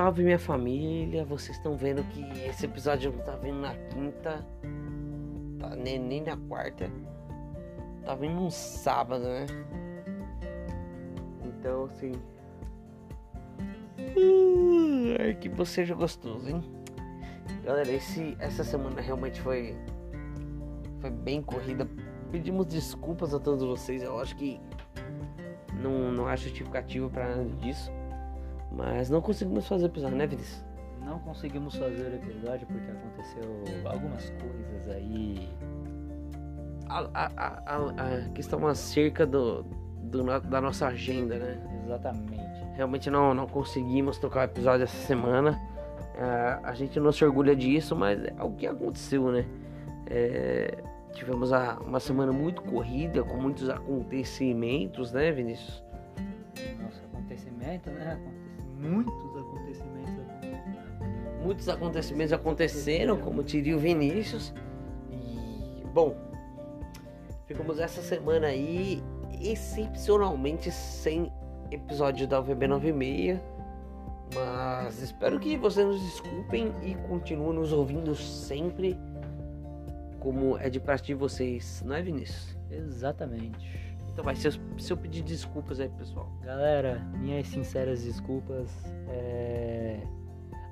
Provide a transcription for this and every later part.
salve minha família. Vocês estão vendo que esse episódio não tá vindo na quinta, tá nem, nem na quarta, tá vindo num sábado, né? Então assim. Uh, que você seja gostoso, hein? Galera, esse, essa semana realmente foi. Foi bem corrida. Pedimos desculpas a todos vocês. Eu acho que não, não há justificativa para nada disso. Mas não conseguimos fazer episódio, né, Vinícius? Não conseguimos fazer o episódio porque aconteceu algumas coisas aí. A, a, a, a questão acerca do, do, da nossa agenda, né? Exatamente. Realmente não, não conseguimos tocar o episódio essa semana. É, a gente não se orgulha disso, mas é o que aconteceu, né? É, tivemos a, uma semana muito corrida, com muitos acontecimentos, né, Vinícius? Nossa, acontecimento, né? Muitos acontecimentos muitos acontecimentos aconteceram, como diria o Vinícius. E bom, ficamos essa semana aí excepcionalmente sem episódio da UVB 96. Mas espero que vocês nos desculpem e continuem nos ouvindo sempre, como é de parte de vocês, não é, Vinícius? Exatamente. Então vai ser se eu pedir desculpas aí, pessoal. Galera, minhas sinceras desculpas. É...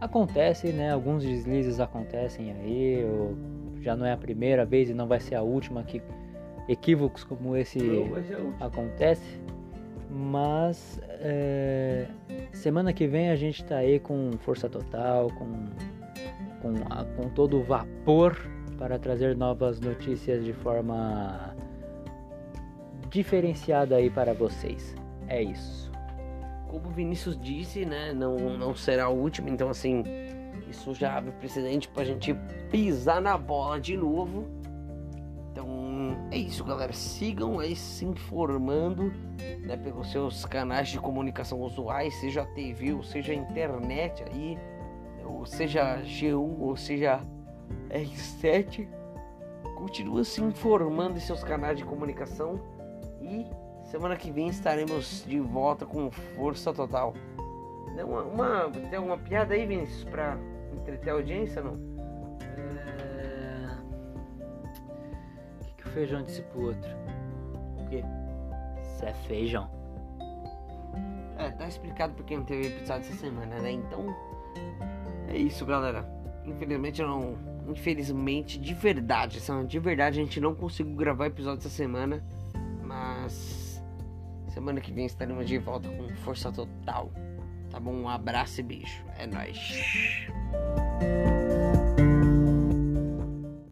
Acontece, né? Alguns deslizes acontecem aí. Eu... Já não é a primeira vez e não vai ser a última que equívocos como esse acontece. Mas é... semana que vem a gente tá aí com força total, com, com, a... com todo o vapor para trazer novas notícias de forma diferenciada aí para vocês. É isso. Como o Vinícius disse, né, não, não será a última, então assim, isso já abre precedente pra gente pisar na bola de novo. Então é isso, galera. Sigam aí se informando né, pelos seus canais de comunicação usuais, seja TV, ou seja internet aí, ou seja G1, ou seja R7. Continua se informando em seus canais de comunicação e semana que vem estaremos de volta com força total. Uma, uma, tem uma piada aí, Vinícius, pra entreter a audiência, não? É... O que, que o feijão disse pro outro? O quê? Isso é feijão. É, tá explicado porque não teve episódio essa semana, né? Então, é isso, galera. Infelizmente, não. Infelizmente, de verdade, de verdade, a gente não conseguiu gravar episódio essa semana. Mas semana que vem estaremos de volta com força total. Tá bom? Um abraço e beijo. É nóis.